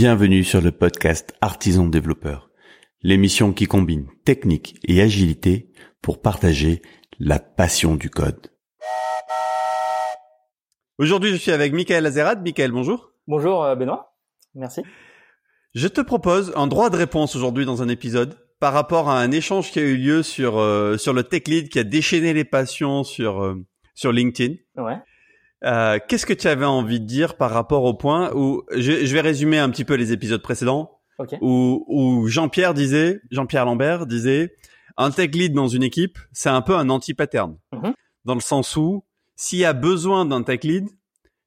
Bienvenue sur le podcast Artisan Développeur, l'émission qui combine technique et agilité pour partager la passion du code. Aujourd'hui, je suis avec Michael Azerad. Michael, bonjour. Bonjour euh, Benoît, merci. Je te propose un droit de réponse aujourd'hui dans un épisode par rapport à un échange qui a eu lieu sur euh, sur le tech lead qui a déchaîné les passions sur euh, sur LinkedIn. Ouais. Euh, Qu'est-ce que tu avais envie de dire par rapport au point où je, je vais résumer un petit peu les épisodes précédents Ok. où, où Jean-Pierre disait, Jean-Pierre Lambert disait, un tech lead dans une équipe, c'est un peu un anti-pattern. Mhm. Dans le sens où, s'il y a besoin d'un tech lead,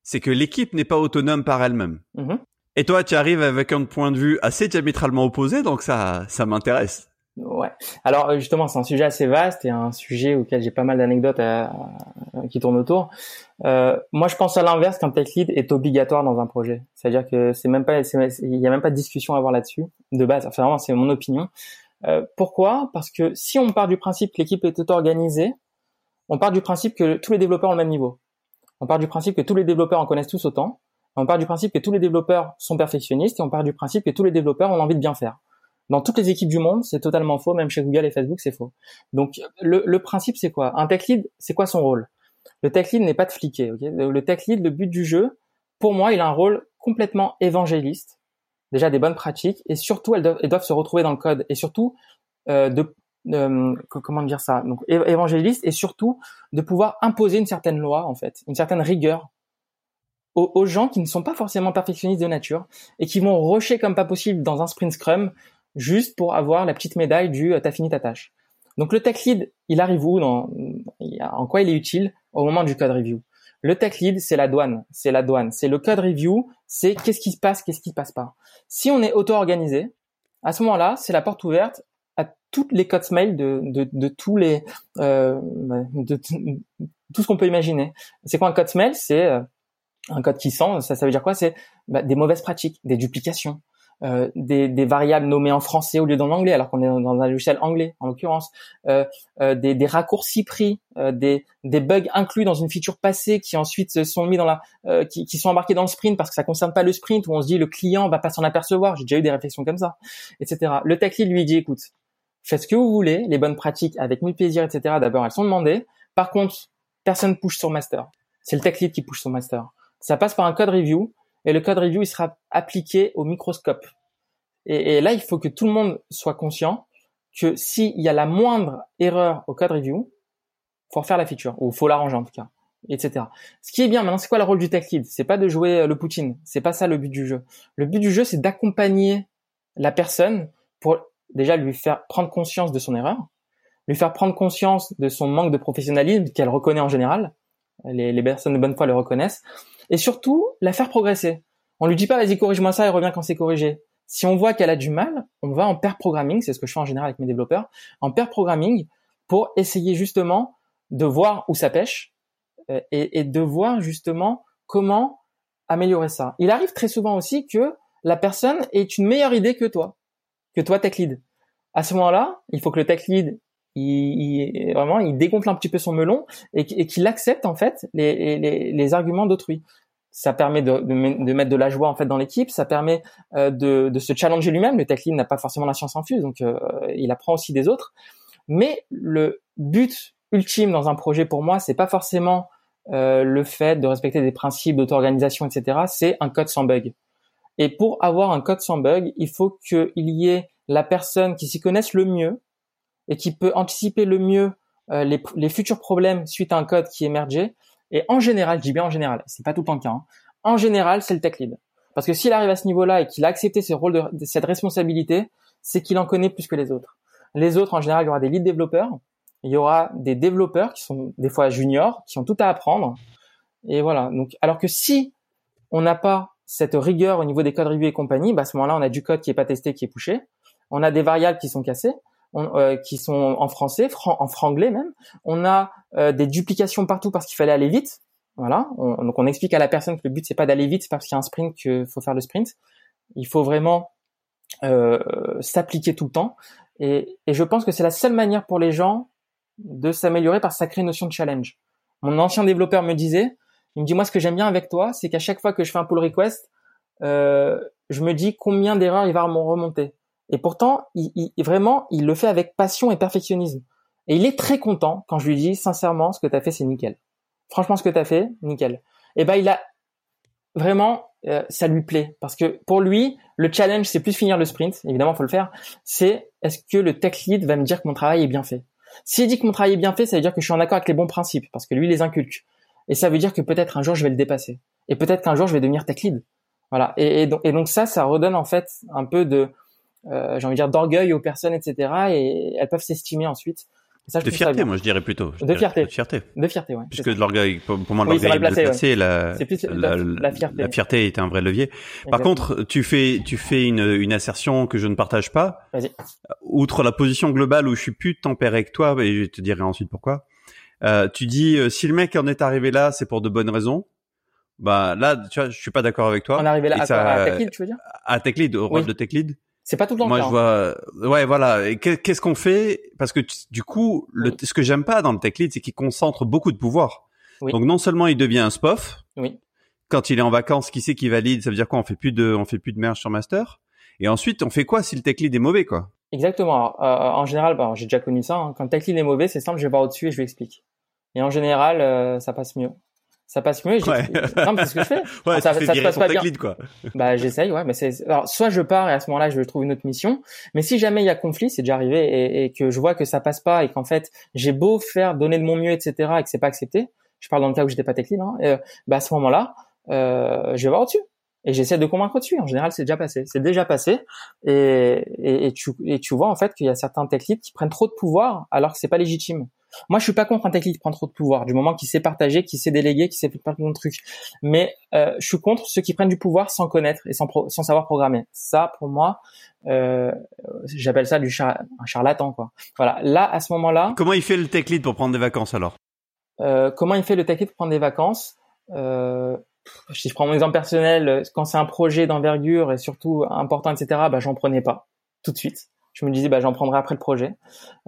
c'est que l'équipe n'est pas autonome par elle-même. Mhm. Et toi, tu arrives avec un point de vue assez diamétralement opposé, donc ça, ça m'intéresse. Ouais. Alors euh, justement, c'est un sujet assez vaste et un sujet auquel j'ai pas mal d'anecdotes qui tournent autour. Euh, moi, je pense à l'inverse qu'un tech lead est obligatoire dans un projet. C'est-à-dire que c'est même pas, il y a même pas de discussion à avoir là-dessus de base. Enfin, vraiment, c'est mon opinion. Euh, pourquoi? Parce que si on part du principe que l'équipe est auto-organisée, on part du principe que tous les développeurs ont le même niveau. On part du principe que tous les développeurs en connaissent tous autant. On part du principe que tous les développeurs sont perfectionnistes et on part du principe que tous les développeurs ont envie de bien faire. Dans toutes les équipes du monde, c'est totalement faux, même chez Google et Facebook, c'est faux. Donc le, le principe, c'est quoi? Un tech lead, c'est quoi son rôle? Le tech lead n'est pas de fliquer. le tech lead, le but du jeu, pour moi, il a un rôle complètement évangéliste. Déjà des bonnes pratiques et surtout, elles doivent, elles doivent se retrouver dans le code et surtout euh, de euh, co- comment dire ça? Donc évangéliste et surtout de pouvoir imposer une certaine loi en fait, une certaine rigueur aux, aux gens qui ne sont pas forcément perfectionnistes de nature et qui vont rusher comme pas possible dans un sprint scrum juste pour avoir la petite médaille du euh, t'as fini ta tâche. Donc le tech lead, il arrive où dans, en quoi il est utile au moment du code review? Le tech lead, c'est la douane, c'est la douane, c'est le code review, c'est qu'est-ce qui se passe, qu'est-ce qui se passe pas. Si on est auto-organisé, à ce moment-là, c'est la porte ouverte à toutes les codes mail de, de, de tous les euh, de, tout ce qu'on peut imaginer. C'est quoi un code mail? C'est euh, un code qui sent, ça, ça veut dire quoi? C'est bah, des mauvaises pratiques, des duplications, euh, des, des variables nommées en français au lieu d'en anglais, alors qu'on est dans un logiciel anglais en l'occurrence, euh, euh, des, des raccourcis pris, euh, des, des bugs inclus dans une feature passée qui ensuite sont mis dans la, euh, qui, qui sont embarqués dans le sprint parce que ça concerne pas le sprint où on se dit le client va pas s'en apercevoir. J'ai déjà eu des réflexions comme ça, etc. Le tech lead lui dit écoute, faites ce que vous voulez, les bonnes pratiques avec mille plaisirs, etc. D'abord elles sont demandées. Par contre, personne push sur master. C'est le tech lead qui push sur master. Ça passe par un code review et le code review il sera appliqué au microscope. Et, là, il faut que tout le monde soit conscient que s'il y a la moindre erreur au code review, faut refaire la feature ou faut l'arranger en tout cas, etc. Ce qui est bien maintenant, c'est quoi le rôle du tech lead? C'est pas de jouer euh, le Poutine, c'est pas ça le but du jeu. Le but du jeu, c'est d'accompagner la personne pour déjà lui faire prendre conscience de son erreur, lui faire prendre conscience de son manque de professionnalisme qu'elle reconnaît en général. Les personnes de bonne foi le reconnaissent, et surtout la faire progresser. On lui dit pas vas-y corrige-moi ça et reviens quand c'est corrigé. Si on voit qu'elle a du mal, on va en pair programming, c'est ce que je fais en général avec mes développeurs, en pair programming pour essayer justement de voir où ça pêche euh, et, et de voir justement comment améliorer ça. Il arrive très souvent aussi que la personne ait une meilleure idée que toi, que toi tech lead. À ce moment-là, il faut que le tech lead il, il- vraiment il dégonfle un petit peu son melon et, qu- et qu'il accepte en fait les, les, arguments d'autrui. Ça permet de, de, me- de mettre de la joie en fait dans l'équipe, ça permet euh, de, de se challenger lui-même. Le tech lead n'a pas forcément la science infuse, donc euh, il apprend aussi des autres. Mais le but ultime dans un projet pour moi, c'est pas forcément euh, le fait de respecter des principes d'auto-organisation, etc. C'est un code sans bug. Et pour avoir un code sans bug, il faut qu'il y ait la personne qui s'y connaisse le mieux et qui peut anticiper le mieux euh, les, les futurs problèmes suite à un code qui émergé. Et en général, je dis bien en général, c'est pas tout le temps le cas. hein. En général, c'est le tech lead. Parce que s'il arrive à ce niveau-là et qu'il a accepté ce rôle de, cette responsabilité, c'est qu'il en connaît plus que les autres. Les autres, en général, il y aura des lead développeurs, il y aura des développeurs qui sont des fois juniors, qui ont tout à apprendre. Et voilà. Donc, alors que si on n'a pas cette rigueur au niveau des codes review et compagnie, bah à ce moment-là, on a du code qui est pas testé, qui est pushé. On a des variables qui sont cassées, on- euh, qui sont en français, fran- en franglais même. On a euh, des duplications partout parce qu'il fallait aller vite. Voilà. On- donc on explique à la personne que le but c'est pas d'aller vite, c'est parce qu'il y a un sprint qu'il faut faire le sprint. Il faut vraiment euh, s'appliquer tout le temps. Et, et je pense que c'est la seule manière pour les gens de s'améliorer par sacrée notion de challenge. Mon ancien développeur me disait, il me dit moi ce que j'aime bien avec toi, c'est qu'à chaque fois que je fais un pull request, euh, je me dis combien d'erreurs il va remonter. Et pourtant, il, il, vraiment, il le fait avec passion et perfectionnisme. Et il est très content quand je lui dis sincèrement, ce que tu as fait, c'est nickel. Franchement, ce que tu as fait, nickel. Et ben, il a vraiment, euh, ça lui plaît parce que pour lui, le challenge, c'est plus finir le sprint. Évidemment, faut le faire. C'est est-ce que le tech lead va me dire que mon travail est bien fait? S'il dit que mon travail est bien fait, ça veut dire que je suis en accord avec les bons principes parce que lui les inculque. Et ça veut dire que peut-être un jour je vais le dépasser. Et peut-être qu'un jour je vais devenir tech lead. Voilà. Et, donc, et donc ça, ça redonne en fait un peu de, euh, j'ai envie de dire, d'orgueil aux personnes, etc. Et elles peuvent s'estimer ensuite de fierté, moi je dirais plutôt. de fierté. De fierté. De fierté, ouais. Puisque de l'orgueil, pour, moi, l'orgueil placé, la, plus la, la, fierté. La fierté est un vrai levier. Par contre, tu fais, tu fais une, une assertion que je ne partage pas. Vas-y. Outre la position globale où je suis plus tempéré avec toi, et je te dirai ensuite pourquoi. Euh, tu dis, euh, si le mec en est arrivé là, c'est pour de bonnes raisons. Bah là, tu vois, je suis pas d'accord avec toi. On est arrivé là à, ça, à, Tech Lead, tu veux dire? À Tech Lead, au rôle de Tech Lead. C'est pas tout le temps. Moi, je hein. vois. Ouais, voilà. Qu'est-ce qu'on fait? Parce que du coup, le, ce que j'aime pas dans le tech lead, c'est qu'il concentre beaucoup de pouvoir. Donc non seulement il devient un spof. Oui. Quand il est en vacances, qui sait qui valide? Ça veut dire quoi? On fait plus de, on fait plus de merge sur master? Et ensuite, on fait quoi si le tech lead est mauvais, quoi? Exactement. Euh, en général, bah, j'ai déjà connu ça. Hein. Quand le tech lead est mauvais, c'est simple. Je vais voir au-dessus et je lui explique. Et en général, euh, ça passe mieux ça passe mieux. Ouais. Non, mais c'est ce que je fais. Ouais, ça, ça, se passe pas bien. quoi. Bah, j'essaye, ouais, mais c'est, alors, soit je pars et à ce moment-là, je trouve une autre mission. Mais si jamais il y a conflit, c'est déjà arrivé et, et, que je vois que ça passe pas et qu'en fait, j'ai beau faire, donner de mon mieux, etc., et que c'est pas accepté. Je parle dans le cas où j'étais pas tech lead, hein, et, bah, à ce moment-là, euh, je vais voir au-dessus. Et j'essaie de convaincre au-dessus. En général, c'est déjà passé. C'est déjà passé. Et, et, et, tu, et tu vois, en fait, qu'il y a certains tech leads qui prennent trop de pouvoir alors que c'est pas légitime. Moi, je suis pas contre un tech lead qui prend trop de pouvoir, du moment qu'il sait partager, qu'il sait déléguer, qu'il sait faire plein de trucs. Mais euh, je suis contre ceux qui prennent du pouvoir sans connaître et sans, sans savoir programmer. Ça, pour moi, euh, j'appelle ça du char un charlatan, quoi. Voilà. Là, à ce moment-là. Comment il fait le tech lead pour prendre des vacances alors? Euh, Comment il fait le tech lead pour prendre des vacances? Euh, si je prends mon exemple personnel, quand c'est un projet d'envergure et surtout important, etc., bah, j'en prenais pas tout de suite je me disais bah j'en prendrai après le projet.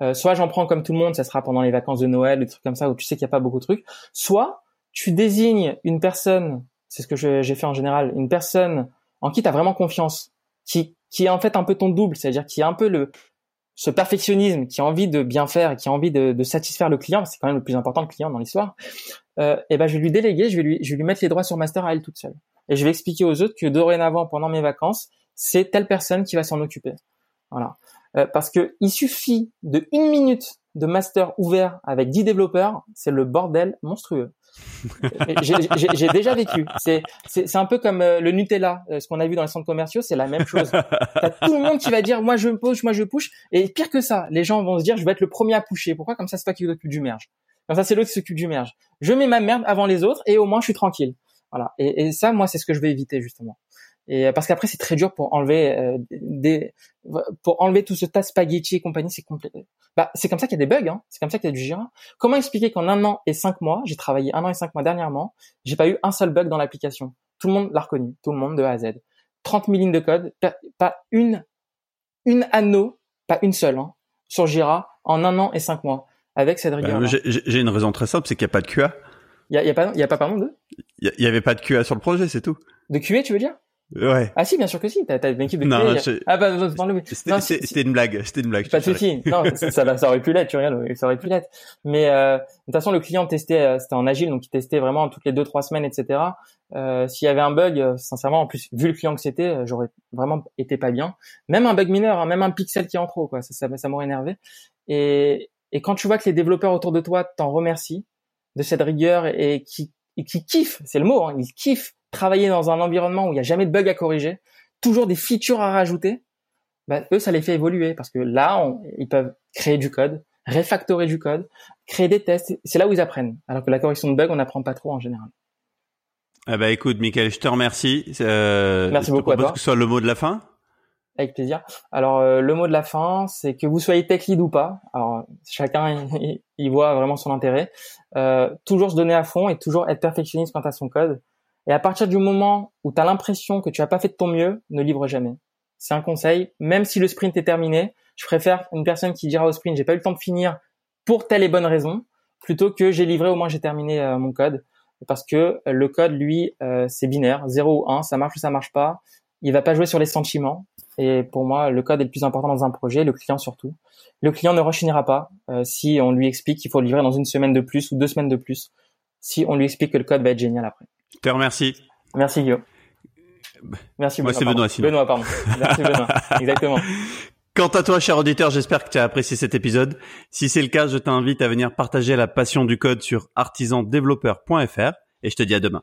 Euh, soit j'en prends comme tout le monde, ça sera pendant les vacances de Noël, des trucs comme ça où tu sais qu'il n'y a pas beaucoup de trucs. Soit tu désignes une personne, c'est ce que j'ai fait en général, une personne en qui tu as vraiment confiance, qui qui est en fait un peu ton double, c'est-à-dire qui a un peu le ce perfectionnisme, qui a envie de bien faire qui a envie de, de satisfaire le client, c'est quand même le plus important le client dans l'histoire. Euh, et ben je vais lui déléguer, je vais lui je vais lui mettre les droits sur master à elle toute seule. Et je vais expliquer aux autres que dorénavant pendant mes vacances, c'est telle personne qui va s'en occuper. Voilà. Euh, parce que il suffit de une minute de master ouvert avec 10 développeurs, c'est le bordel monstrueux. J'ai déjà vécu. C'est un peu comme euh, le Nutella, euh, ce qu'on a vu dans les centres commerciaux, c'est la même chose. T'as tout le monde qui va dire moi je push, moi je push, et pire que ça, les gens vont se dire je vais être le premier à pusher. Pourquoi? Comme ça c'est pas qui s'occupe du merge. Comme ça c'est l'autre qui s'occupe du merge. Je mets ma merde avant les autres et au moins je suis tranquille. Voilà. Et, et ça moi c'est ce que je vais éviter justement. Et parce qu'après c'est très dur pour enlever euh, des pour enlever tout ce tas spaghetti et compagnie, c'est compliqué. Bah c'est comme ça qu'il y a des bugs, hein. c'est comme ça qu'il y a du Jira. Comment expliquer qu'en un an et cinq mois, j'ai travaillé un an et cinq mois dernièrement, j'ai pas eu un seul bug dans l'application? Tout le monde l'a reconnu, tout le monde de A à Z. 30 000 lignes de code, pas une une anneau, pas une seule, hein, sur Jira en un an et cinq mois avec cette rigueur. Bah, j'ai une raison très simple, c'est qu'il n'y a pas de QA. Il y a, y a pas, il y a pas pardon de? Il y, avait pas de QA sur le projet, c'est tout. De QA, tu veux dire? Ouais. Ah si, bien sûr que si. T'as, une équipe de non, Ah bah, c'était, une blague. C'était une blague. Pas de souci. non, ça, ça, aurait pu l'être. Tu regardes, ça aurait pu l'être. Mais euh, de toute façon, le client testait, euh, c'était en agile, donc il testait vraiment toutes les deux trois semaines, etc. Euh, s'il y avait un bug, euh, sincèrement, en plus vu le client que c'était, euh, j'aurais vraiment été pas bien. Même un bug mineur, hein, même un pixel qui est en trop, quoi. Ça, ça, ça m'aurait énervé. Et, et quand tu vois que les développeurs autour de toi t'en remercient de cette rigueur et, qui, et qui kiffent, c'est le mot, hein, ils kiffent travailler dans un environnement où il n'y a jamais de bug à corriger, toujours des features à rajouter, bah, eux, ça les fait évoluer parce que là, ils peuvent créer du code, refactorer du code, créer des tests. C'est là où ils apprennent. Alors que la correction de bugs, on n'apprend pas trop en général. Ah bah écoute, Michael, je te remercie. Euh, Merci beaucoup à toi. que ce soit le mot de la fin. Avec plaisir. Alors euh, le mot de la fin, c'est que vous soyez tech lead ou pas. Alors chacun y, voit vraiment son intérêt. Euh, toujours se donner à fond et toujours être perfectionniste quant à son code. Et à partir du moment où tu as l'impression que tu as pas fait de ton mieux, ne livre jamais. C'est un conseil. Même si le sprint est terminé, je préfère une personne qui dira au sprint, j'ai pas eu le temps de finir pour telle et bonne raison, plutôt que j'ai livré, au moins j'ai terminé euh, mon code. parce que le code, lui, euh, c'est binaire, 0 ou 1, ça marche ou ça marche pas. Il va pas jouer sur les sentiments. Et pour moi, le code est le plus important dans un projet, le client surtout. Le client ne rechignera pas euh, si on lui explique qu'il faut livrer dans une semaine de plus ou deux semaines de plus, si on lui explique que le code va être génial après. Te remercie. Merci Guillaume. Merci Moi, c'est Benoît, sinon. Benoît, pardon. Merci Benoît. Exactement. Quant à toi, cher auditeur, j'espère que tu as apprécié cet épisode. Si c'est le cas, je t'invite à venir partager la passion du code sur artisandéveloppeur.fr et je te dis à demain.